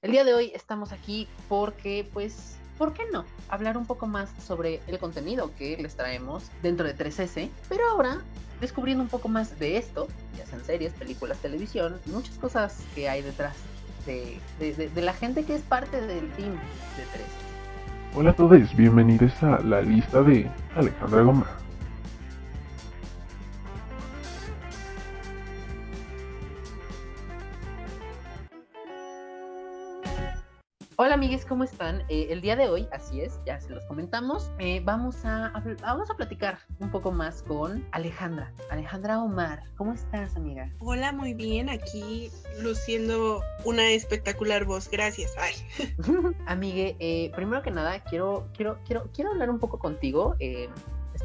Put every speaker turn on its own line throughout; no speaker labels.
El día de hoy estamos aquí porque, pues, ¿por qué no? Hablar un poco más sobre el contenido que les traemos dentro de 3S, pero ahora descubriendo un poco más de esto, ya sean series, películas, televisión, muchas cosas que hay detrás de, de, la gente que es parte del team de 3S.
Hola a todos, bienvenidos a la lista de Alejandra Gómez.
Amigues, ¿cómo están? Eh, el día de hoy, así es, ya se los comentamos, eh, vamos, a, vamos a platicar un poco más con Alejandra, Alejandra Omar. ¿Cómo estás, amiga?
Hola, muy bien, aquí luciendo una espectacular voz, gracias. Ay.
Amigue, eh, primero que nada, quiero, quiero, quiero, quiero hablar un poco contigo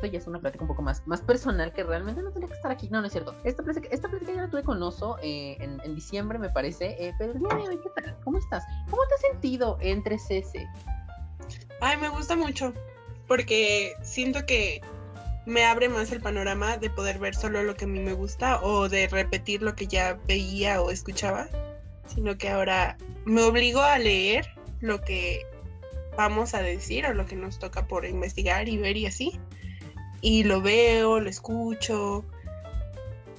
esto ya es una plática un poco más, más personal que realmente no tenía que estar aquí. No, no es cierto. Esta plática, esta plática ya la tuve con Oso eh, en, diciembre, me parece. Eh, pero ¿qué tal? ¿Cómo estás? ¿Cómo te has sentido entre CC?
Ay, me gusta mucho. Porque siento que me abre más el panorama de poder ver solo lo que a mí me gusta o de repetir lo que ya veía o escuchaba, sino que ahora me obligo a leer lo que vamos a decir o lo que nos toca por investigar y ver y así y lo veo, lo escucho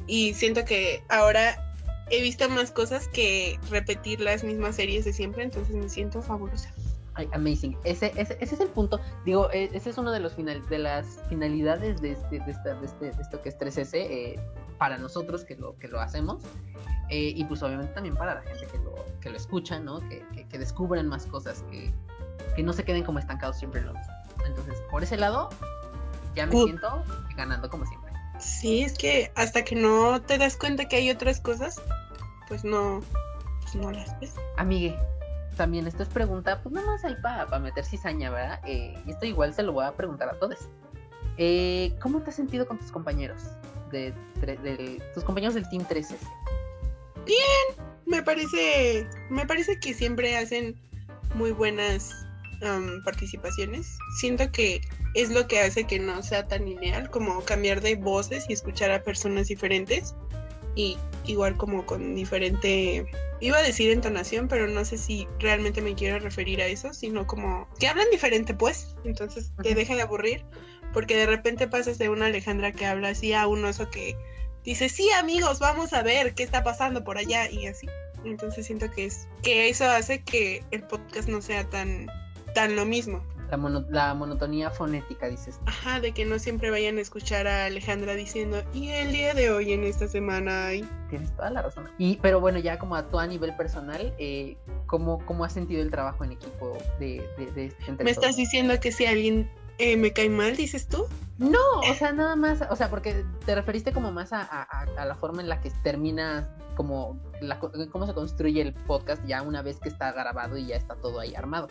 y siento que ahora he visto más cosas que repetir las mismas series de siempre, entonces me siento fabulosa.
Ay, amazing. Ese, ese, ese, es el punto. Digo, e, ese es uno de los final, de las finalidades de este, de, esta, de, este, de esto que es 3S eh, para nosotros que lo, que lo hacemos. Eh, y pues obviamente también para la gente que lo, que lo escucha, ¿no? Que, que, que descubran más cosas, que, que no se queden como estancados siempre en lo mismo. Entonces, por ese lado, ya me siento ganando como siempre.
Sí, es que hasta que no te das cuenta que hay otras cosas, pues no, pues no las ves.
Amigue, también esto es pregunta, pues nada más ahí para meter cizaña, ¿verdad? Eh, y esto igual se lo voy a preguntar a todos. Eh, ¿Cómo te has sentido con tus compañeros? De, tus compañeros del Team 3S.
Bien, me parece, me parece que siempre hacen muy buenas participaciones. Siento que es lo que hace que no sea tan lineal, como cambiar de voces y escuchar a personas diferentes. Y igual como con diferente, iba a decir entonación, pero no sé si realmente me quiero referir a eso, sino como que hablan diferente pues, entonces te deja de aburrir, porque de repente pasas de una Alejandra que habla así a un oso que dice, sí amigos, vamos a ver qué está pasando por allá y así. Entonces siento que es que eso hace que el podcast no sea tan tan lo mismo.
La, monotonía fonética, dices.
Ajá, de que no siempre vayan a escuchar a Alejandra diciendo, y el día de hoy, en esta semana.
Tienes toda la razón. Y, pero bueno, ya como a tu a nivel personal, eh, ¿cómo, ¿cómo has sentido el trabajo en equipo de, de,
este ¿Me estás diciendo que si alguien eh, me cae mal, dices tú?
No, o sea, nada más, o sea, porque te referiste como más a, a, la forma en la que terminas, como la, cómo se construye el podcast ya una vez que está grabado y ya está todo ahí armado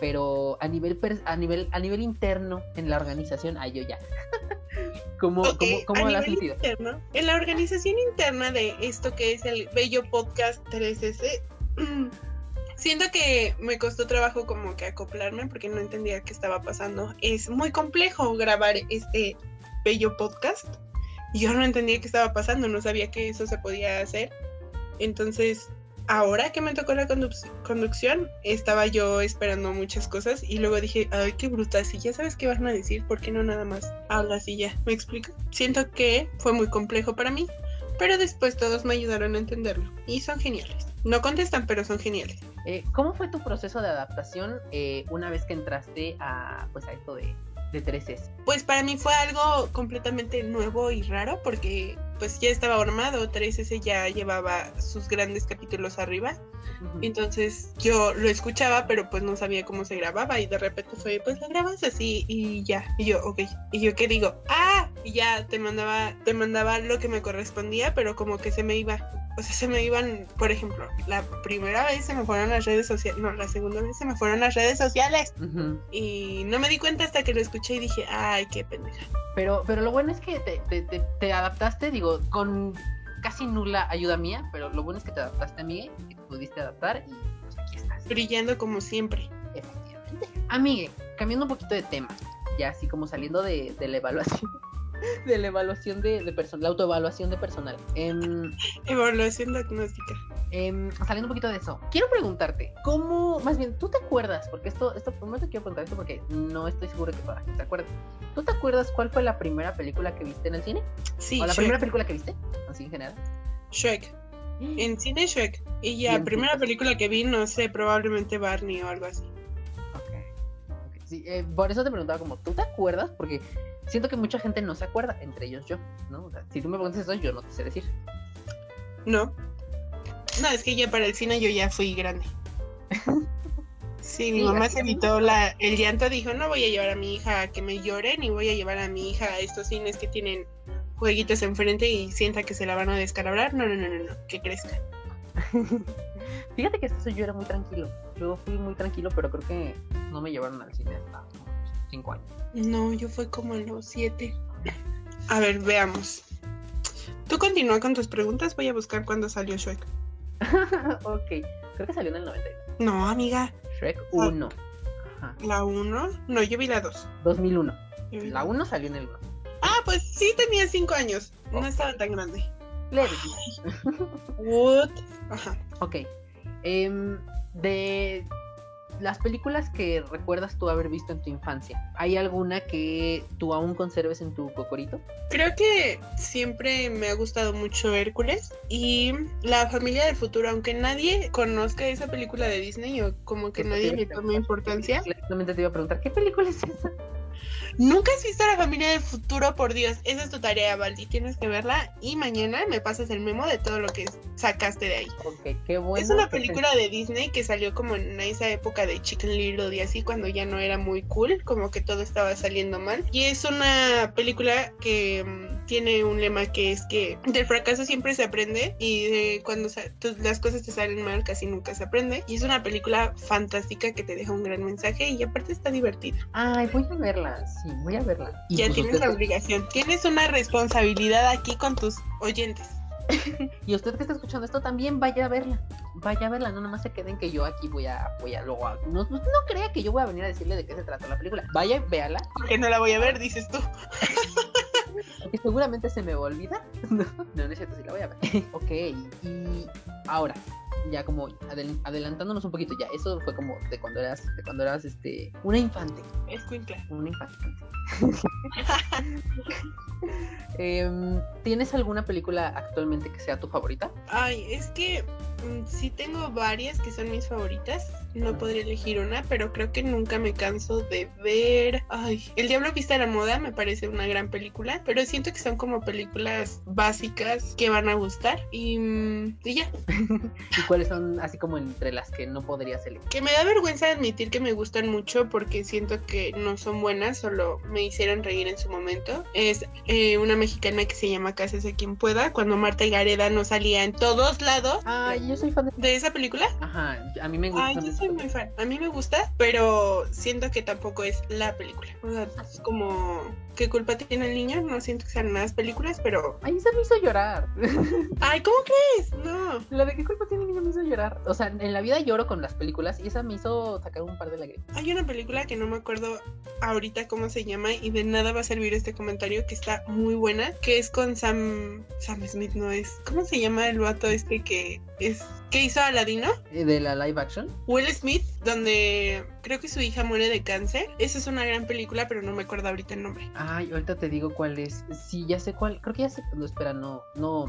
pero a nivel a nivel a nivel interno en la organización ay yo ya.
Cómo cómo, lo has sentido en la organización interna de esto que es el bello podcast 3S siento que me costó trabajo como que acoplarme porque no entendía qué estaba pasando. Es muy complejo grabar este bello podcast. Yo no entendía qué estaba pasando no sabía que eso se podía hacer. Entonces ahora que me tocó la conducción, estaba yo esperando muchas cosas y luego dije, ay, qué bruta, si ya sabes qué van a decir, ¿por qué no nada más hablas y ya? ¿Me explico? Siento que fue muy complejo para mí, pero después todos me ayudaron a entenderlo y son geniales. No contestan, pero son geniales.
Eh, ¿Cómo fue tu proceso de adaptación eh, una vez que entraste a, pues, a esto de, de 3S?
Pues para mí fue algo completamente nuevo y raro porque pues ya estaba armado, 3S ya llevaba sus grandes capítulos arriba. Entonces yo lo escuchaba, pero pues no sabía cómo se grababa y de repente fue, pues lo grabas así y ya. Y yo, ok. Y yo, ¿qué digo? Ah, y ya te mandaba, te mandaba lo que me correspondía, pero como que se me iba o sea, se me iban, por ejemplo, la primera vez se me fueron las redes sociales, no, la segunda vez se me fueron las redes sociales. Y no me di cuenta hasta que lo escuché y dije, ay, qué pendeja.
Pero, pero lo bueno es que te, te, adaptaste, digo, con casi nula ayuda mía, pero lo bueno es que te adaptaste a mí, que pudiste adaptar y pues aquí estás.
Brillando como siempre.
Efectivamente. Amigue, cambiando un poquito de tema, ya así como saliendo de, de la evaluación. de la evaluación de, de personal, la autoevaluación de personal.
Em, Evaluación diagnóstica.
Em, saliendo un poquito de eso, quiero preguntarte, ¿cómo, más bien, tú te acuerdas? Porque esto, esto, primero te quiero preguntar esto porque no estoy seguro que toda la gente te acuerde. ¿Tú te acuerdas cuál fue la primera película que viste en el cine?
Sí.
¿O la primera película que viste? Así en general.
Shrek. En cine Shrek. Y ya, primera película que vi, no sé, probablemente Barney o algo así.
Ok. Sí, eh, por eso te preguntaba como, ¿tú te acuerdas? Porque siento que mucha gente no se acuerda, entre ellos yo, ¿no? O sea, si tú me preguntas eso, yo no te sé decir.
No. No, es que ya para el cine yo ya fui grande. Sí, mi mamá se evitó la, el llanto, dijo, no voy a llevar a mi hija a que me llore, ni voy a llevar a mi hija a estos cines que tienen jueguitos enfrente y sienta que se la van a descalabrar. No, no, no, no, no, que crezca.
Fíjate que eso yo era muy tranquilo. Yo fui muy tranquilo, pero creo que no me llevaron al cine hasta cinco años.
No, yo fui como a los siete. A ver, veamos. Tú continúa con tus preguntas, voy a buscar cuándo salió Shrek.
ok, creo que salió en el 90.
No, amiga.
Shrek 1.
Ajá. ¿La 1? No, yo vi la 2.
2001. La 1 salió en el 1.
Ah, pues sí tenía 5 años. No estaba tan grande.
Leve.
What? Ajá.
Ok. Um, de las películas que recuerdas tú haber visto en tu infancia, ¿hay alguna que tú aún conserves en tu cocorito?
Creo que siempre me ha gustado mucho Hércules y La familia del futuro, aunque nadie conozca esa película de Disney o como que nadie le tome importancia.
Exactamente te iba a preguntar, ¿qué película es esa?
Nunca has visto La familia del futuro, por Dios. Esa es tu tarea, Valdi. Tienes que verla y mañana me pasas el memo de todo lo que sacaste de ahí.
Qué bueno.
Es una película de Disney que salió como en esa época de Chicken Little y así, cuando ya no era muy cool, como que todo estaba saliendo mal. Y es una película que mm, tiene un lema que es que del fracaso siempre se aprende y de cuando las cosas te salen mal casi nunca se aprende. Y es una película fantástica que te deja un gran mensaje y aparte está divertida.
Ay, voy a verla, sí, voy a verla.
ya pues tienes la obligación, tienes una responsabilidad aquí con tus oyentes.
y usted que está escuchando esto también vaya a verla. Vaya a verla, no nomás se queden que yo aquí voy a, voy a luego. No, no, crea que yo voy a venir a decirle de qué se trata la película. Vaya, véala.
Porque no la voy a ver, dices tú.
y seguramente se me va a olvidar. no, no es cierto, sí la voy a ver. ok, y ahora, ya como adelantándonos un poquito, ya, eso fue como de cuando eras, de cuando eras este, una infante.
Es
Una infante. eh, ¿Tienes alguna película actualmente que sea tu favorita?
Ay, es que sí tengo varias que son mis favoritas. No podría elegir una, pero creo que nunca me canso de ver. Ay, El Diablo Vista a la Moda me parece una gran película, pero siento que son como películas básicas que van a gustar y, mm, y ya.
¿Y cuáles son así como entre las que no podrías elegir?
Que me da vergüenza admitir que me gustan mucho porque siento que no son buenas, solo me hicieron reír en su momento. Es eh, una mexicana que se llama Cásese quien pueda, cuando Marta y Gareda no salía en todos lados.
Ay, yo soy fan de...
de esa película.
Ajá, a mí me gusta.
Ay, yo soy muy fan. A mí me gusta, pero siento que tampoco es la película. O sea, es como qué culpa tiene el niño, no siento que sean las películas, pero.
Ay, esa me hizo llorar.
Ay, ¿cómo crees? No.
La de qué culpa tiene el niño me hizo llorar. O sea, en la vida lloro con las películas y esa me hizo sacar un par de lágrimas.
Hay una película que no me acuerdo ahorita cómo se llama y de nada va a servir este comentario que está muy buena, que es con Sam. Sam Smith, no es. ¿Cómo se llama el vato este que es. ¿Qué hizo Aladino?
Eh, de la live action.
Will Smith, donde creo que su hija muere de cáncer. Esa es una gran película, pero no me acuerdo ahorita el nombre.
Ay, ahorita te digo cuál es. Sí, ya sé cuál. Creo que ya sé. No, espera, no. No.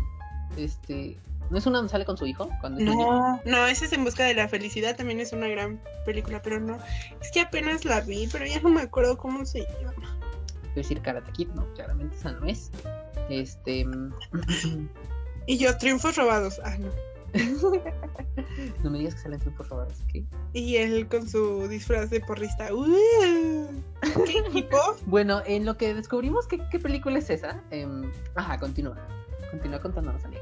Este. ¿No es una donde sale con su hijo? Cuando
no, no, esa es En Busca de la Felicidad, también es una gran película, pero no. Es que apenas la vi, pero ya no me acuerdo cómo se llama.
A decir Karate Kid, no, claramente esa no es. Este.
y yo, Triunfos Robados. Ah, no.
no me digas que salen triunfos robados, ¿qué?
Y él con su disfraz de porrista. ¿Qué equipo?
bueno, en lo que descubrimos qué, qué película es esa. Eh, ajá, continúa. Continúa contándonos, amiga.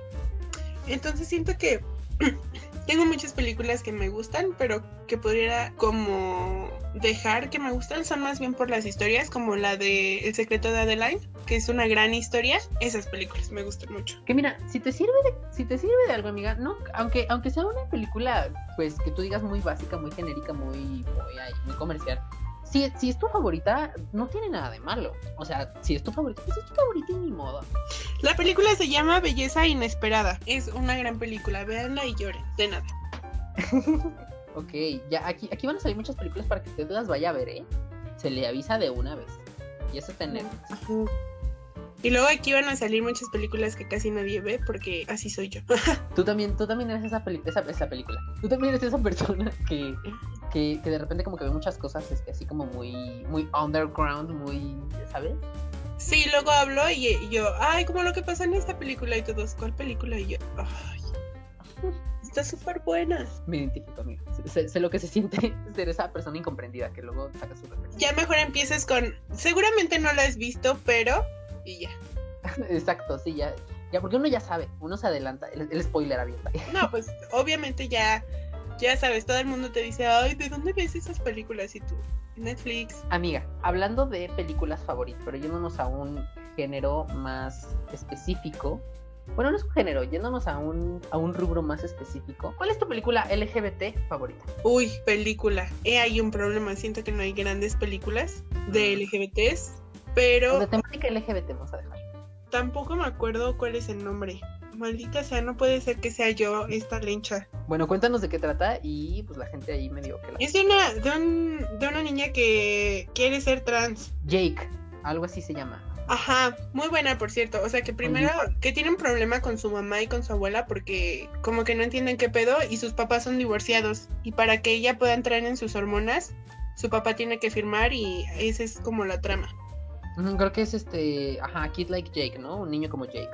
Entonces siento que tengo muchas películas que me gustan, pero que podría como dejar que me gustan son más bien por las historias, como la de El secreto de Adeline, que es una gran historia. Esas películas me gustan mucho.
Que mira, si te sirve de, si te sirve de algo, amiga, no, aunque, aunque sea una película, pues que tú digas muy básica, muy genérica, muy, muy, muy comercial, si, si es tu favorita, no tiene nada de malo. O sea, si es tu favorita, pues es tu favorita y ni modo.
La película se llama Belleza Inesperada. Es una gran película. Véanla y lloren. De nada.
ok, ya aquí, aquí van a salir muchas películas para que usted las vaya a ver, ¿eh? Se le avisa de una vez. Y eso en
Y luego aquí van a salir muchas películas que casi nadie ve porque así soy yo.
tú también, tú también eres esa, esa, esa, película. Tú también eres esa persona que, que, que, de repente como que ve muchas cosas este, así como muy, muy underground, muy, ¿sabes?
Sí, luego hablo y, yo, ay, como lo que pasa en esta película y todos, ¿cuál película? Y yo, ay, está súper buena.
Me identifico, amigo. Sé, lo que se siente ser esa persona incomprendida que luego saca su reflexión.
Ya mejor empieces con, seguramente no la has visto, pero y ya.
Exacto, sí, ya. Ya, porque uno ya sabe, uno se adelanta, el, spoiler abierto.
No, pues obviamente ya, ya sabes, todo el mundo te dice, ay, ¿de dónde ves esas películas? Y tú, Netflix.
Amiga, hablando de películas favoritas, pero yéndonos a un género más específico. Bueno, no es un género, yéndonos a un, a un rubro más específico. ¿Cuál es tu película LGBT favorita?
Uy, película. Eh, hay un problema, siento que no hay grandes películas de mm. LGBTs pero.
De temática LGBT, vamos a dejar.
Tampoco me acuerdo cuál es el nombre. Maldita sea, no puede ser que sea yo esta lencha.
Bueno, cuéntanos de qué trata y pues la gente ahí me dio que la...
Es de una, de, una niña que quiere ser trans.
Jake, algo así se llama.
Ajá, muy buena por cierto. O sea que primero que tiene un problema con su mamá y con su abuela porque como que no entienden qué pedo y sus papás son divorciados. Y para que ella pueda entrar en sus hormonas, su papá tiene que firmar y esa es como la trama.
Creo que es este, ajá, Kid Like Jake, ¿no? Un niño como Jake.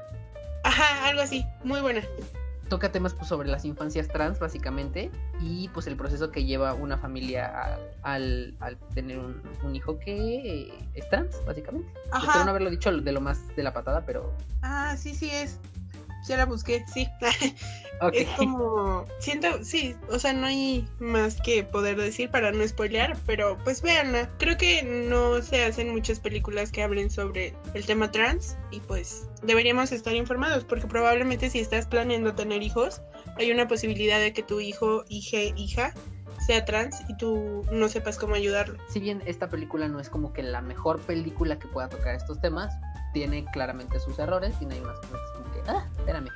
Ajá, algo así, muy buena.
Toca temas pues, sobre las infancias trans, básicamente, y pues el proceso que lleva una familia al, al, tener un, hijo que es trans, básicamente. Ajá. Espero no haberlo dicho de lo más de la patada, pero...
Ah, sí, sí es ya la busqué, sí. Es como, siento, sí, o sea, no hay más que poder decir para no spoilear, pero pues véanla. Creo que no se hacen muchas películas que hablen sobre el tema trans y pues deberíamos estar informados porque probablemente si estás planeando tener hijos, hay una posibilidad de que tu hijo, hija, hija sea trans y tú no sepas cómo ayudarlo.
Si bien esta película no es como que la mejor película que pueda tocar estos temas, tiene claramente sus errores, y no hay como que, ah, espérame.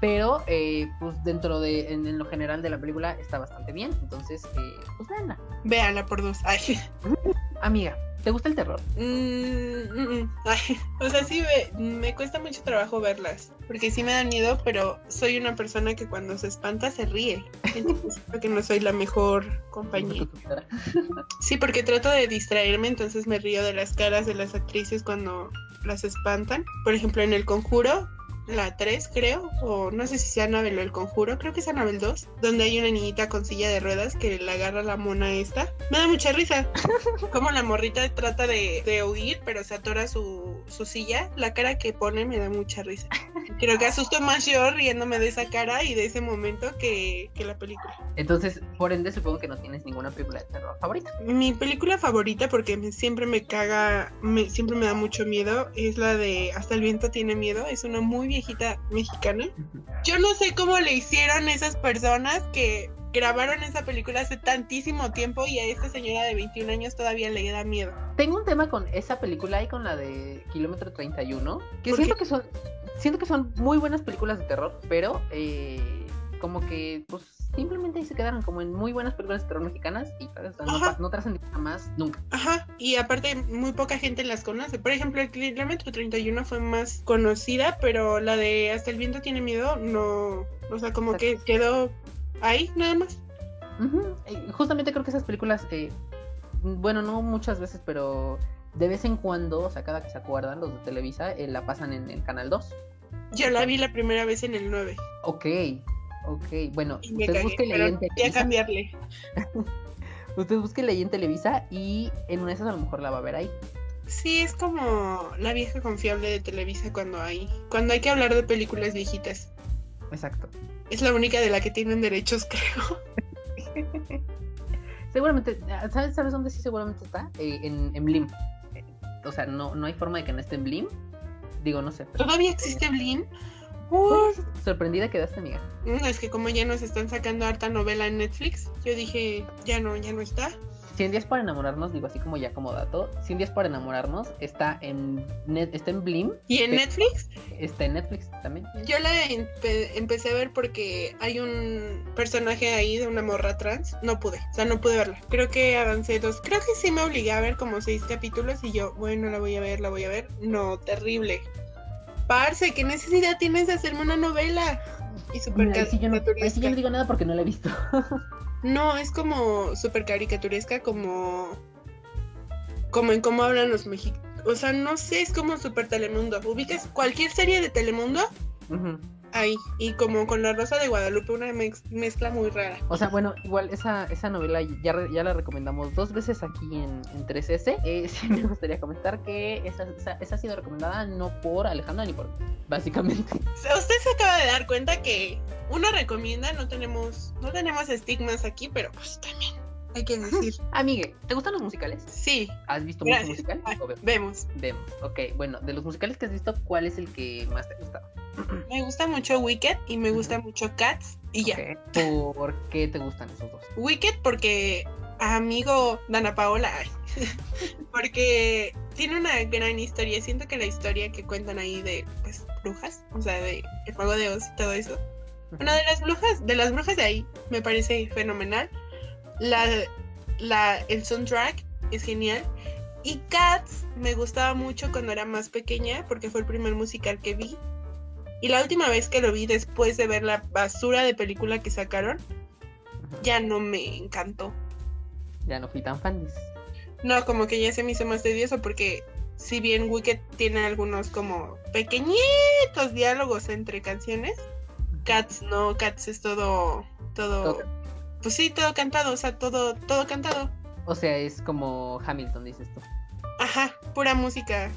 Pero, eh, pues dentro de, en, lo general de la película está bastante bien, entonces, eh, pues véanla.
Véanla por dos. Ay.
Amiga, ¿te gusta el terror?
Mm, mm, mm. o sea, sí, me, me, cuesta mucho trabajo verlas, porque sí me da miedo, pero soy una persona que cuando se espanta se ríe. Entonces, que no soy la mejor compañía. Sí, porque trato de distraerme, entonces me río de las caras de las actrices cuando las espantan. Por ejemplo, en El Conjuro, la 3 creo, o no sé si sea Anabel o El Conjuro, creo que es Anabel 2, donde hay una niñita con silla de ruedas que le agarra la mona esta. Me da mucha risa. Como la morrita trata de, de huir, pero se atora su, su, silla. La cara que pone me da mucha risa. Creo que asusto más yo riéndome de esa cara y de ese momento que, que la película.
Entonces, por ende, supongo que no tienes ninguna película de terror favorita.
Mi película favorita, porque siempre me caga, me, siempre me da mucho miedo, es la de Hasta el viento tiene miedo. Es una muy bien viejita mexicana. Yo no sé cómo le hicieron esas personas que grabaron esa película hace tantísimo tiempo y a esta señora de 21 años todavía le da miedo.
Tengo un tema con esa película y con la de Kilómetro 31, que siento que son siento que son muy buenas películas de terror, pero eh, como que pues simplemente ahí se quedaron como en muy buenas películas terror mexicanas y no, no trascendieron más nunca.
Ajá, y aparte muy poca gente las conoce. Por ejemplo, el Kilómetro 31 fue más conocida, pero la de Hasta el viento tiene miedo no, o sea, como que quedó ahí nada más.
Justamente creo que esas películas, eh, bueno, no muchas veces, pero de vez en cuando, o sea, cada que se acuerdan los de Televisa, eh, la pasan en el canal 2.
Yo la vi la primera vez en el 9.
Ok, Ok, bueno, usted busque
ahí en Televisa. cambiarle.
usted busque ahí en Televisa y en una de esas a lo mejor la va a ver ahí.
Sí, es como la vieja confiable de Televisa cuando hay, cuando hay que hablar de películas viejitas.
Exacto.
Es la única de la que tienen derechos, creo.
seguramente, ¿sabes, ¿sabes dónde sí seguramente está? Eh, en, en Blim. o sea, no, no hay forma de que no esté en Blim. Digo, no sé.
¿Todavía existe Blim?
Sorprendida quedaste, amiga.
Es que como ya nos están sacando harta novela en Netflix, yo dije, ya no, ya no está.
100 días para enamorarnos, digo así como ya como dato, 100 días para enamorarnos está en net, está en Blim.
¿Y en Netflix?
Está en Netflix también.
Yo la empecé a ver porque hay un personaje ahí de una morra trans. No pude, o sea, no pude verla. Creo que avancé dos, creo que sí me obligué a ver como seis capítulos y yo, bueno, la voy a ver, la voy a ver. No, terrible. Parce, ¿qué necesidad tienes de hacerme una novela? Y super
yo, no, yo no digo nada porque no la he visto.
No, es como súper caricaturesca, como. como en cómo hablan los mexicanos. O sea, no sé, es como súper Telemundo. ¿Ubicas cualquier serie de Telemundo? Ahí. Y como con La Rosa de Guadalupe, una mezcla muy rara.
O sea, bueno, igual esa, esa novela ya, ya la recomendamos dos veces aquí en, en 3S. Eh, sí me gustaría comentar que esa, esa, ha sido recomendada no por Alejandra ni por. básicamente.
Usted se acaba de dar cuenta que uno recomienda, no tenemos, no tenemos estigmas aquí, pero pues también hay que decir.
Amigue, ¿te gustan los musicales?
Sí.
¿Has visto muchos musicales?
vemos?
Vemos. Ok, bueno, de los musicales que has visto, ¿cuál es el que más te gusta?
Me gusta mucho Wicked y me gusta mucho Cats y ya.
¿Por qué te gustan esos dos?
Wicked porque amigo Dana Paola, porque tiene una gran historia. Siento que la historia que cuentan ahí de pues brujas, o sea, de el juego de Oz y todo eso, una de las brujas, de las brujas de ahí, me parece fenomenal. La, la, el soundtrack es genial. Y Cats me gustaba mucho cuando era más pequeña, porque fue el primer musical que vi. Y la última vez que lo vi después de ver la basura de película que sacaron, ya no me encantó.
Ya no fui tan fan.
No, como que ya se me hizo más tedioso porque si bien Wicked tiene algunos como pequeñitos diálogos entre canciones, Cats no, Cats es todo, todo, pues sí, todo cantado, o sea, todo, todo cantado.
O sea, es como Hamilton, dices tú.
Ajá, pura música.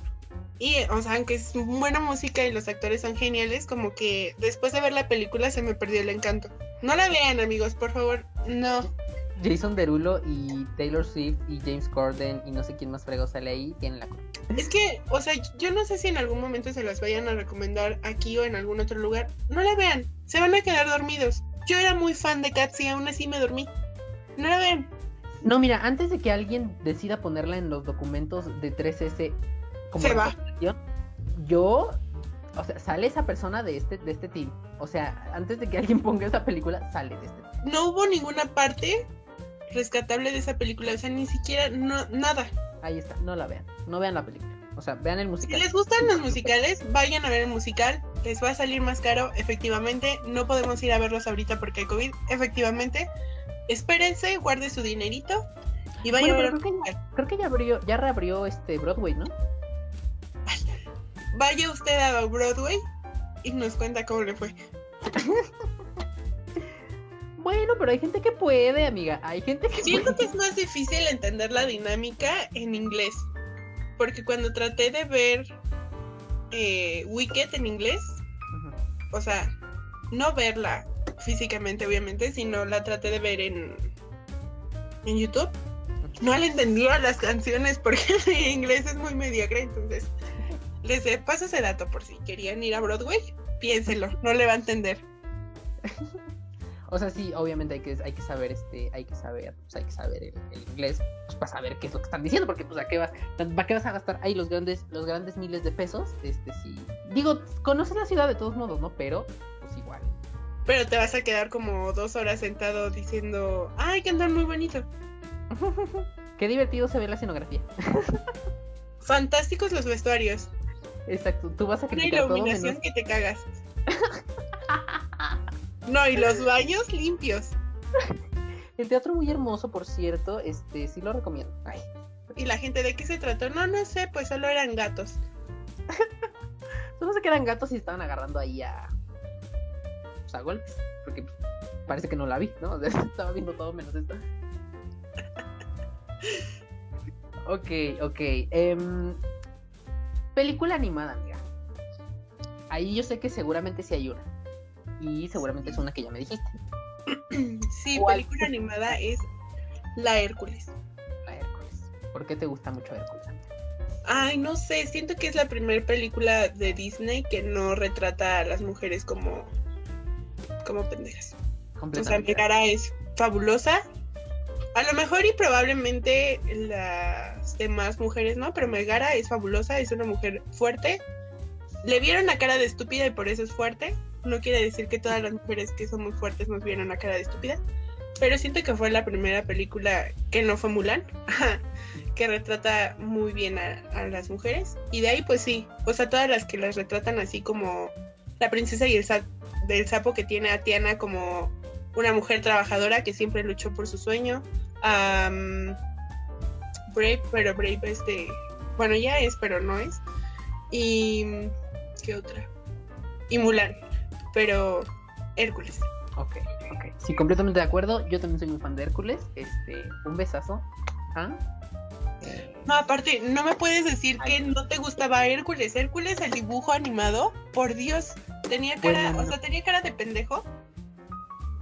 Y, o sea, aunque es buena música y los actores son geniales, como que después de ver la película se me perdió el encanto. No la vean, amigos, por favor, no.
Jason Derulo y Taylor Swift y James Corden y no sé quién más fregó sale ahí, tienen la
Es que, o sea, yo no sé si en algún momento se las vayan a recomendar aquí o en algún otro lugar. No la vean, se van a quedar dormidos. Yo era muy fan de Cats y aún así me dormí. No la vean.
No, mira, antes de que alguien decida ponerla en los documentos de 3S
como se va.
Yo, o sea, sale esa persona de este, de este team. O sea, antes de que alguien ponga esa película, sale de este
team. No hubo ninguna parte rescatable de esa película, o sea, ni siquiera no, nada.
Ahí está, no la vean, no vean la película. O sea, vean el musical.
Si les gustan los musicales, vayan a ver el musical. Les va a salir más caro, efectivamente. No podemos ir a verlos ahorita porque hay COVID, efectivamente. Espérense, guarde su dinerito y vayan a ver.
Creo que, creo que ya abrió, ya reabrió este Broadway, ¿no?
Vaya usted a Broadway y nos cuenta cómo le fue.
Bueno, pero hay gente que puede, amiga. Hay gente que
Siento que es más difícil entender la dinámica en inglés. Porque cuando traté de ver eh, Wicked en inglés, o sea, no verla físicamente, obviamente, sino la traté de ver en, en YouTube. No le entendía las canciones porque en inglés es muy mediocre, entonces les paso ese dato por si querían ir a Broadway, piénselo, no le va a entender.
O sea, sí, obviamente hay que, hay que saber, este, hay que saber, pues hay que saber el, inglés, pues para saber qué es lo que están diciendo, porque pues a qué vas, ¿para qué vas a gastar ahí los grandes, los grandes miles de pesos? Este sí. Digo, conoces la ciudad de todos modos, ¿no? Pero, pues igual.
Pero te vas a quedar como dos horas sentado diciendo, ay, cantan muy bonito.
qué divertido se ve la escenografía.
Fantásticos los vestuarios.
Exacto, tú vas a criticar
Una iluminación que te cagas. No, y los baños limpios.
El teatro muy hermoso, por cierto, este sí lo recomiendo.
¿Y la gente de qué se trató? No, no sé, pues solo eran gatos.
solo sé que eran gatos y estaban agarrando ahí a. Pues, a golpes. Porque parece que no la vi, ¿no? estaba viendo todo menos esto. ok, ok. Em, película animada, amiga. Ahí yo sé que seguramente sí hay una y seguramente es una que ya me dijiste.
Sí, película animada es La Hércules.
La Hércules. ¿Por qué te gusta mucho Hércules?
Ay, no sé, siento que es la primera película de Disney que no retrata a las mujeres como como pendejas. O sea, Megara es fabulosa a lo mejor y probablemente las demás mujeres, ¿no? Pero Megara es fabulosa, es una mujer fuerte. Le vieron la cara de estúpida y por eso es fuerte. No quiere decir que todas las mujeres que son muy fuertes nos vieron la cara de estúpida. Pero siento que fue la primera película que no fue Mulan, que retrata muy bien a, las mujeres. Y de ahí, pues sí, o sea, todas las que las retratan así como la princesa y el del sapo que tiene a Tiana como una mujer trabajadora que siempre luchó por su sueño. Brave, pero Brave este, bueno, ya es, pero no es. Y ¿qué otra? Y Mulan, pero Hércules.
Ok, ok. Sí, completamente de acuerdo. Yo también soy un fan de Hércules. Este, un besazo. ¿Ah?
No, aparte, no me puedes decir que no te gustaba Hércules. Hércules, el dibujo animado, por Dios, tenía cara, o sea, tenía cara de pendejo,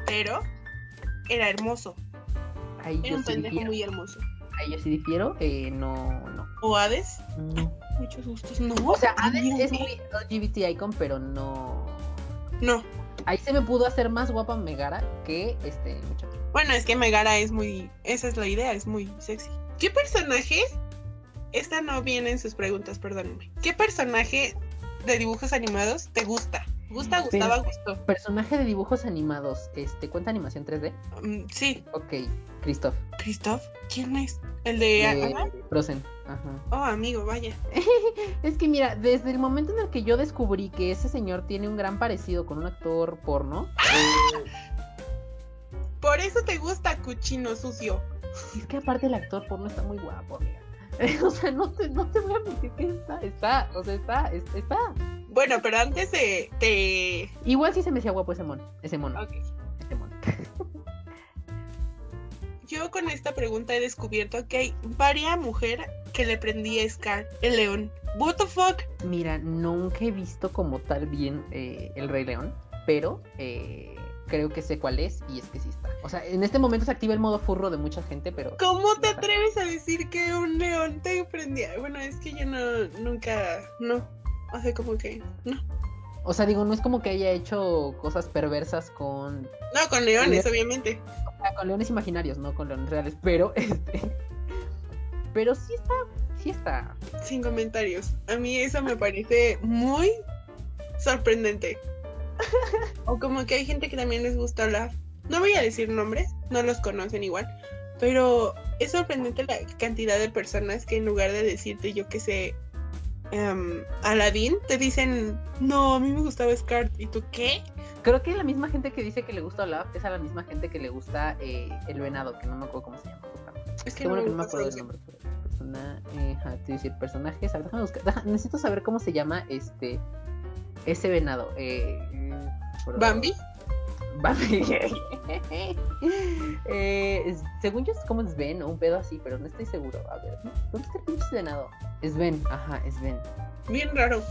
pero era hermoso. era un pendejo muy hermoso.
Ahí yo sí difiero, eh, no, no.
¿O Hades? No. Muchos gustos, no.
O sea, Hades es muy LGBT icon, pero no.
No.
Ahí se me pudo hacer más guapa Megara que este muchacho.
Bueno, es que Megara es muy. Esa es la idea, es muy sexy. ¿Qué personaje? Esta no viene en sus preguntas, perdónenme. ¿Qué personaje de dibujos animados te gusta? ¿Gusta, gustaba, gustó?
Personaje de dibujos animados, este, ¿cuenta animación 3D?
Mm, sí.
Ok, Christoph.
¿Christoph? ¿Quién es? ¿El de,
Frozen. Ajá.
Oh, amigo, vaya.
es que mira, desde el momento en el que yo descubrí que ese señor tiene un gran parecido con un actor porno. Eh,
Por eso te gusta, cuchino sucio.
Es que aparte el actor porno está muy guapo, amiga. o sea, no te, no te voy a mentir que está, está, o sea, está, está.
Bueno, pero antes de, te...
Igual sí se me hacía guapo ese mono, ese mono.
Ok. Ese mono. Yo con esta pregunta he descubierto que hay varias mujeres que le prendía Scar, el león. What the fuck?
Mira, nunca he visto como tal bien eh, el Rey León, pero eh, creo que sé cuál es y es que sí está. O sea, en este momento se activa el modo furro de mucha gente, pero...
¿Cómo te atreves a decir que un león te prendía? Bueno, es que yo no, nunca, no. O sea, como que, no.
O sea, digo, no es como que haya hecho cosas perversas con...
No, con leones, obviamente.
O sea, con leones imaginarios, no con leones reales, pero este... Pero sí está, sí está.
Sin comentarios. A mí eso me parece muy sorprendente o como que hay gente que también les gusta hablar. No voy a decir nombres, no los conocen igual, pero es sorprendente la cantidad de personas que en lugar de decirte, yo que sé, um, Aladdin, te dicen, no, a mí me gustaba Scar. ¿Y tú qué?
Creo que la misma gente que dice que le gusta Olaf es a la misma gente que le gusta eh, el venado, que no me acuerdo cómo se llama. Es que, no, bueno que no me acuerdo el nombre. Persona, eh, decir, personajes. necesito saber cómo se llama este ese venado. Eh.
Bambi.
eh, según yo es como Sven o un pedo así, pero no estoy seguro. A ver, ¿dónde está el pinche venado? Sven, ajá, Sven.
Bien raro.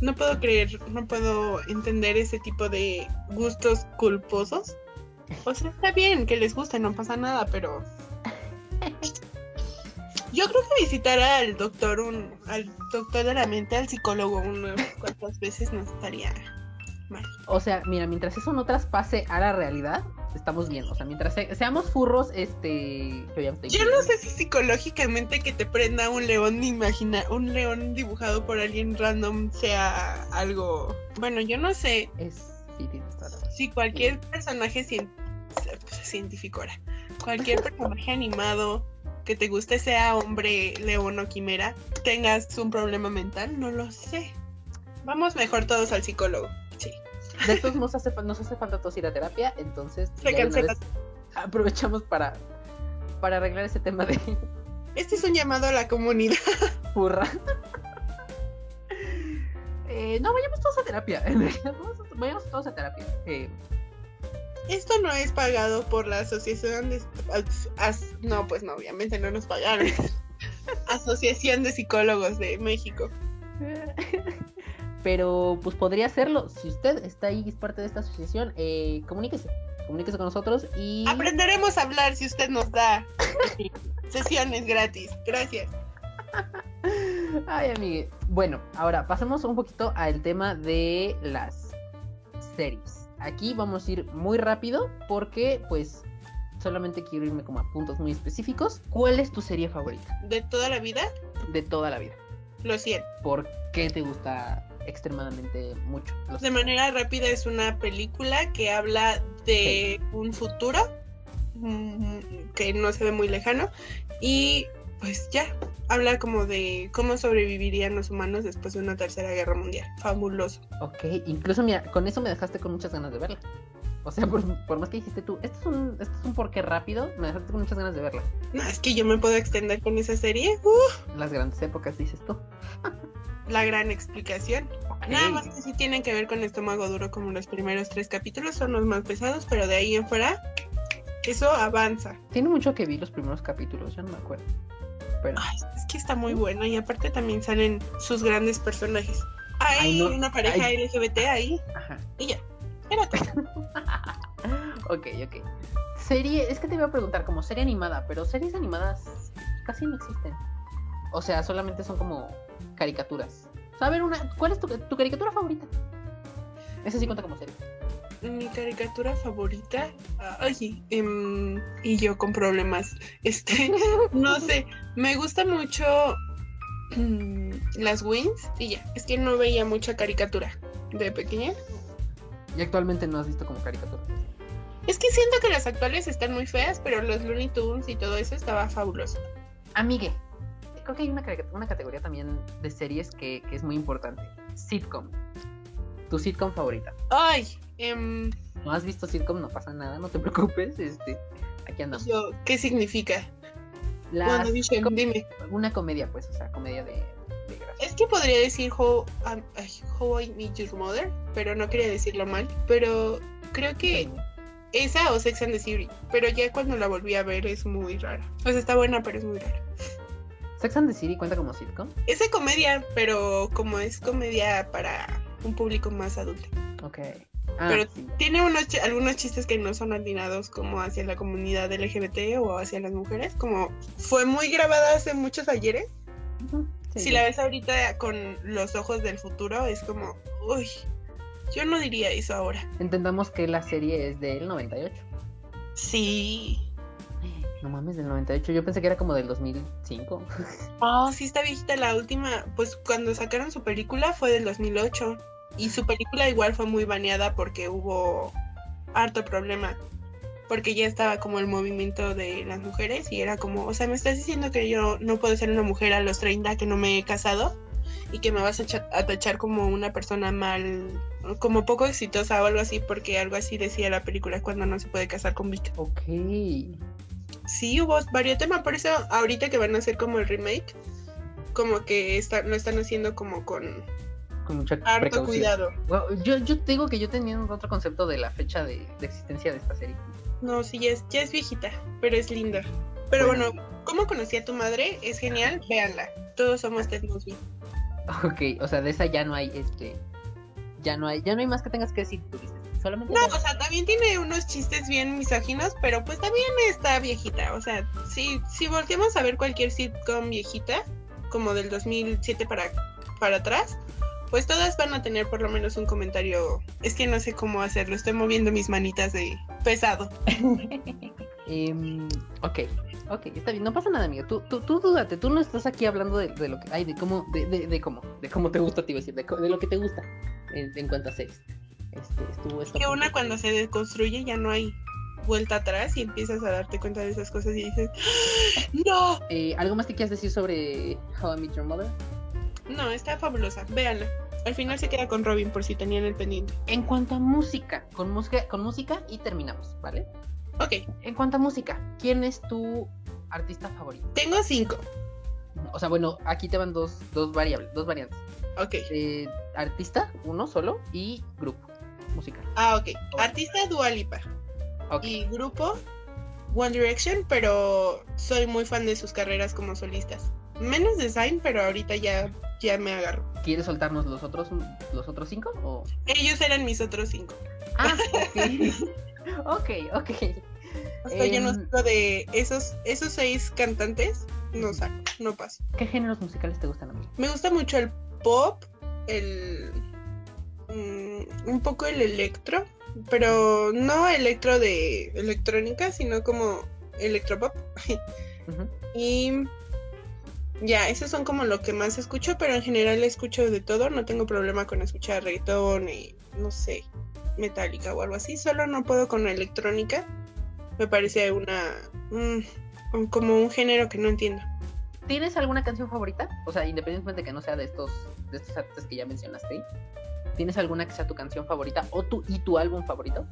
No puedo creer, no puedo entender ese tipo de gustos culposos. O sea, está bien que les guste, no pasa nada, pero Yo creo que visitar al doctor, un, al doctor de la mente, al psicólogo unas cuantas veces no estaría mal.
O sea, mira, mientras eso no traspase a la realidad, estamos bien. O sea, mientras seamos furros, este.
Yo, no sé si psicológicamente que te prenda un león imagina, un león dibujado por alguien random sea algo. Bueno, yo no sé.
Es. Sí,
Si cualquier personaje científico ahora. Cualquier personaje animado que te guste sea hombre, león o quimera, tengas un problema mental, no lo sé. Vamos mejor todos al psicólogo. Sí.
De estos nos hace, nos hace falta todos ir a terapia, entonces aprovechamos para, para arreglar ese tema de...
Este es un llamado a la comunidad.
Purra. Eh, no, vayamos todos a terapia. vayamos todos a terapia. Eh,
esto no es pagado por la asociación de... no, pues no, obviamente no nos pagaron. Asociación de Psicólogos de México.
Pero pues podría hacerlo. Si usted está ahí y es parte de esta asociación, eh, comuníquese. Comuníquese con nosotros y...
Aprenderemos a hablar si usted nos da sesiones gratis. Gracias.
Ay, amigue. Bueno, ahora pasemos un poquito al tema de las series aquí vamos a ir muy rápido porque pues solamente quiero irme como a puntos muy específicos. ¿Cuál es tu serie favorita?
¿De toda la vida?
De toda la vida.
Los 100.
¿Por qué te gusta extremadamente mucho?
Los de manera rápida es una película que habla de un futuro mm, que no se ve muy lejano y pues ya, habla como de cómo sobrevivirían los humanos después de una tercera guerra mundial. Fabuloso.
Ok, incluso mira, con eso me dejaste con muchas ganas de verla. O sea, por, más que dijiste tú, esto es, un, esto es un porqué rápido, me dejaste con muchas ganas de verla.
No, es que yo me puedo extender con esa serie.
Las grandes épocas, dices tú.
La gran explicación. Nada más que sí tienen que ver con estómago duro como los primeros tres capítulos, son los más pesados, pero de ahí en fuera, eso avanza.
Tiene mucho que vi los primeros capítulos, ya no me acuerdo. Pero...
es que está muy bueno y aparte también salen sus grandes personajes. Hay una pareja LGBT ahí. Ajá. Y ya.
ok, ok. Serie, es que te iba a preguntar, como serie animada, pero series animadas casi no existen. O sea, solamente son como caricaturas. ver, una, ¿cuál es tu, caricatura favorita? Esa sí cuenta como serie.
Mi caricatura favorita. Ay, em, y yo con problemas. Este, no sé, me gusta mucho mm, las Wings y ya. Es que no veía mucha caricatura de pequeña.
Y actualmente no has visto como caricatura.
Es que siento que las actuales están muy feas, pero los Looney Tunes y todo eso estaba fabuloso.
Amigue, creo que hay una, una categoría también de series que, es muy importante. Sitcom. Tu sitcom favorita.
Ay, em,
no has visto sitcom, no pasa nada, no te preocupes. Este, aquí andamos.
¿Qué significa?
La dime. Una comedia, pues, o sea, comedia de,
es que podría decir how, how, I Meet Your Mother, pero no quería decirlo mal. Pero creo que esa o Sex and the City. Pero ya cuando la volví a ver es muy rara. O sea, está buena, pero es muy rara.
¿Sex and the City cuenta como sitcom?
Es de comedia, pero como es comedia para un público más adulto.
Ok.
Ah, pero tiene unos algunos chistes que no son atinados como hacia la comunidad LGBT o hacia las mujeres, como fue muy grabada hace muchos ayeres si la ves ahorita con los ojos del futuro, es como, uy, yo no diría eso ahora.
Entendamos que la serie es del 98.
Sí.
No mames, del 98. Yo pensé que era como del 2005.
Oh, sí, está viejita la última. Pues cuando sacaron su película fue del 2008. Y su película igual fue muy baneada porque hubo harto problema porque ya estaba como el movimiento de las mujeres y era como, o sea, me estás diciendo que yo no puedo ser una mujer a los 30 que no me he casado y que me vas a, tachar como una persona mal, como poco exitosa o algo así, porque algo así decía la película cuando no se puede casar con Vic.
Ok.
Sí, hubo varios temas, por eso ahorita que van a hacer como el remake, como que está, lo están haciendo como con
con mucha
harto cuidado.
yo, yo digo que yo tenía otro concepto de la fecha de, de existencia de esta serie.
No, sí, ya es, ya es viejita, pero es linda. Pero bueno, ¿cómo conocí a tu madre? Es genial, véanla. Todos somos Ted Mosby.
Ok, o sea, de esa ya no hay, este, ya no hay, ya no hay más que tengas que decir, Solamente
no, o sea, también tiene unos chistes bien misóginos, pero pues también está viejita. O sea, si, si volteamos a ver cualquier sitcom viejita, como del 2007 para, para atrás, pues todas van a tener por lo menos un comentario. Es que no sé cómo hacerlo, estoy moviendo mis manitas de pesado.
Em, ok, ok, está bien, no pasa nada, amigo. Tú, tú, tú dúdate, tú no estás aquí hablando de, lo que. Ay, de cómo, de, de, cómo, de cómo te gusta, te iba a decir, de, lo que te gusta en, cuanto a sex. Este, estuvo
es que una cuando se deconstruye ya no hay vuelta atrás y empiezas a darte cuenta de esas cosas y dices, ¡No!
Eh, ¿Algo más que quieras decir sobre How I Met Your Mother?
No, está fabulosa, véanla. Al final se queda con Robin por si tenían el pendiente.
En cuanto a música, con música, con música y terminamos, ¿vale?
Ok.
En cuanto a música, ¿quién es tu artista favorito?
Tengo cinco.
O sea, bueno, aquí te van dos, dos variables, dos variantes.
Ok.
Eh, artista, uno solo, y grupo musical.
Ah, ok. Artista Dualipa. Okay. Y grupo One Direction, pero soy muy fan de sus carreras como solistas. Menos design, pero ahorita ya, ya me agarro.
¿Quieres soltarnos los otros, los otros cinco? O...
Ellos eran mis otros cinco.
Ah, ok. ok, ok.
O sea, yo no em, de esos, esos seis cantantes, no saco, no paso.
¿Qué géneros musicales te gustan a mí?
Me gusta mucho el pop, el. Mm, un poco el electro, pero no electro de electrónica, sino como electropop. Y ya, esos son como lo que más escucho, pero en general escucho de todo, no tengo problema con escuchar reggaetón y no sé, metálica o algo así, solo no puedo con la electrónica. Me parece una como un género que no entiendo.
¿Tienes alguna canción favorita? O sea, independientemente de que no sea de estos de estos artistas que ya mencionaste. ¿Tienes alguna que sea tu canción favorita o tu y tu álbum favorito?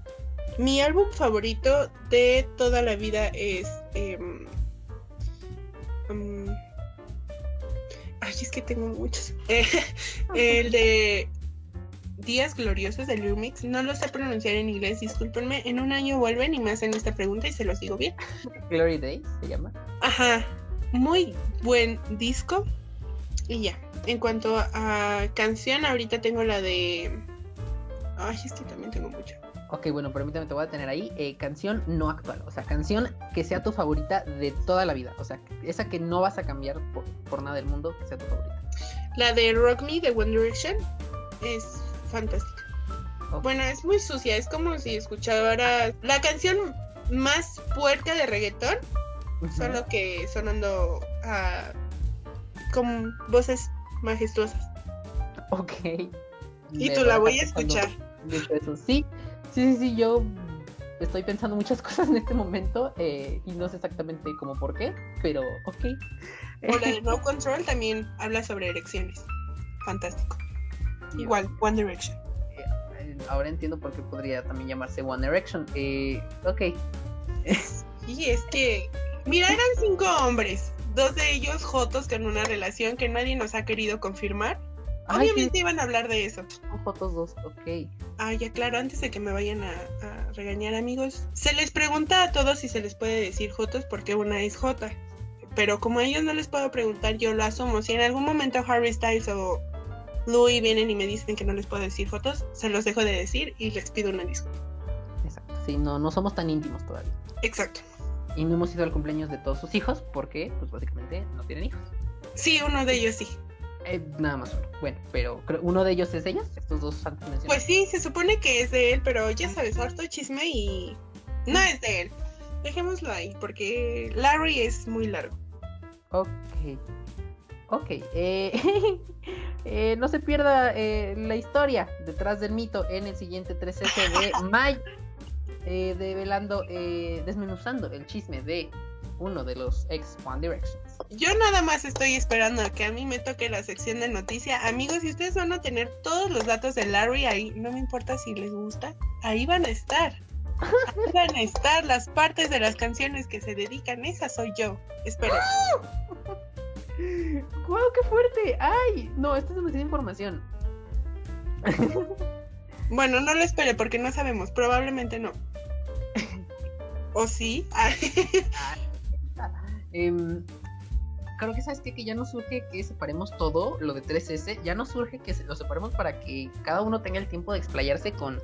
Mi álbum favorito de toda la vida es em, ay, es que tengo muchos. el de Días Gloriosos de Lumix. No lo sé pronunciar en inglés, discúlpenme. En un año vuelven y me hacen esta pregunta y se los digo bien.
Glory Days se llama.
Ajá. Muy buen disco. Y ya. En cuanto a canción, ahorita tengo la de. Ay, es que también tengo mucha.
Ok, bueno, permítame, te voy a tener ahí. Eh, canción no actual. O sea, canción que sea tu favorita de toda la vida. O sea, esa que no vas a cambiar por, nada del mundo, que sea tu favorita.
La de Rock Me de One Direction es fantástica. Bueno, es muy sucia. Es como si escuchara la canción más puerca de reggaetón. Solo que sonando a. con voces majestuosas.
Ok.
Y tú la voy a escuchar.
Eso. Sí, sí, sí, yo estoy pensando muchas cosas en este momento eh, y no sé exactamente cómo por qué, pero ok.
O la de No Control también habla sobre erecciones. Fantástico. Igual, One Direction.
Eh, ahora entiendo por qué podría también llamarse One Direction. Eh, ok.
Y es que, mira, eran cinco hombres dos de ellos jotos con una relación que nadie nos ha querido confirmar. Obviamente iban a hablar de eso.
Jotos dos, ok.
Ah, ya claro, antes de que me vayan a, regañar amigos, se les pregunta a todos si se les puede decir jotos porque una es jota. Pero como a ellos no les puedo preguntar, yo lo asumo. Si en algún momento Harry Styles o Louis vienen y me dicen que no les puedo decir jotos, se los dejo de decir y les pido una disculpa.
Exacto, sí, no, no somos tan íntimos todavía.
Exacto
y no hemos ido al cumpleaños de todos sus hijos porque, pues básicamente, no tienen hijos.
Sí, uno de ellos sí.
Eh, nada más uno. Bueno, pero uno de ellos es de ellos, estos dos antes
mencionados. Pues sí, se supone que es de él, pero ya sabes, harto chisme y no es de él. Dejémoslo ahí, porque Larry es muy largo.
Ok. Ok. Eh, eh, no se pierda la historia detrás del mito en el siguiente 3S de mayo eh, develando, eh, desmenuzando el chisme de uno de los ex One Directions.
Yo nada más estoy esperando a que a mí me toque la sección de noticia. Amigos, si ustedes van a tener todos los datos de Larry ahí, no me importa si les gusta, ahí van a estar. Ahí van a estar las partes de las canciones que se dedican, esa soy yo. Espera.
¡Guau, qué fuerte! ¡Ay! No, esta es demasiada información.
bueno, no lo espere porque no sabemos, probablemente no. ¿O sí?
Em, creo que sabes que ya no surge que separemos todo lo de 3S, ya no surge que lo separemos para que cada uno tenga el tiempo de explayarse con,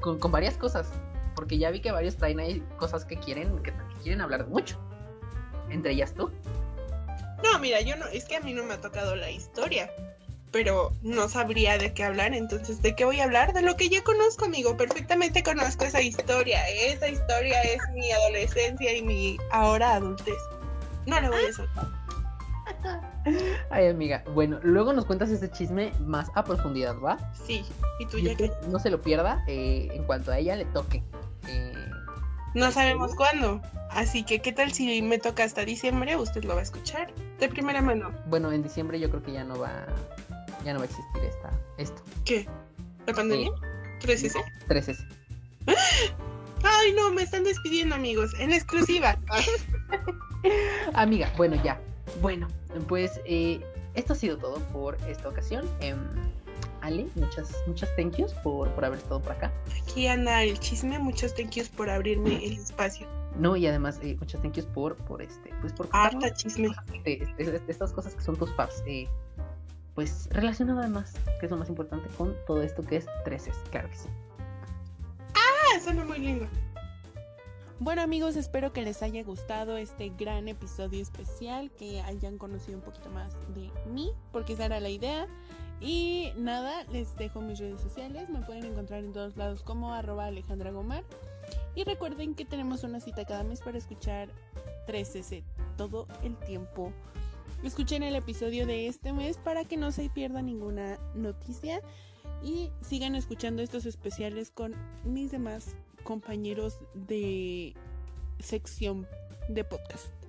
con, varias cosas. Porque ya vi que varios traen ahí cosas que quieren, que, quieren hablar mucho. Entre ellas tú.
No, mira, yo no, es que a mí no me ha tocado la historia pero no sabría de qué hablar. Entonces, ¿de qué voy a hablar? De lo que ya conozco, amigo. Perfectamente conozco esa historia. Esa historia es mi adolescencia y mi ahora adultez. No le voy a soltar.
Ay, amiga. Bueno, luego nos cuentas ese chisme más a profundidad, ¿va?
Sí. Y tú ya que...
No se lo pierda eh, en cuanto a ella le toque. Eh,
no sabemos cuándo. Así que, ¿qué tal si me toca hasta diciembre? Usted lo va a escuchar de primera mano.
Bueno, en diciembre yo creo que ya no va ya no va a existir esta, esto.
¿Qué? ¿La pandemia? ¿3S?
3S.
Ay, no, me están despidiendo, amigos, en exclusiva.
Amiga, bueno, ya. Bueno, pues eh, esto ha sido todo por esta ocasión. Em, Ale, muchas, muchas thank yous por, por haber estado por acá.
Aquí anda el chisme, muchos thank yous por abrirme el espacio.
No, y además, eh, muchas thank yous por, por este, pues por
Harta chisme.
estas cosas que son tus paps. Eh, pues relacionado además, que es lo más importante, con todo esto que es 3 claro que sí.
Ah, suena muy lindo.
Bueno amigos, espero que les haya gustado este gran episodio especial, que hayan conocido un poquito más de mí, porque esa era la idea.
Y nada, les dejo mis redes sociales. Me pueden encontrar en todos lados como arroba Alejandra Gomar. Y recuerden que tenemos una cita cada mes para escuchar 3S todo el tiempo. Escuchen el episodio de este mes para que no se pierda ninguna noticia. Y sigan escuchando estos especiales con mis demás compañeros de sección de podcast.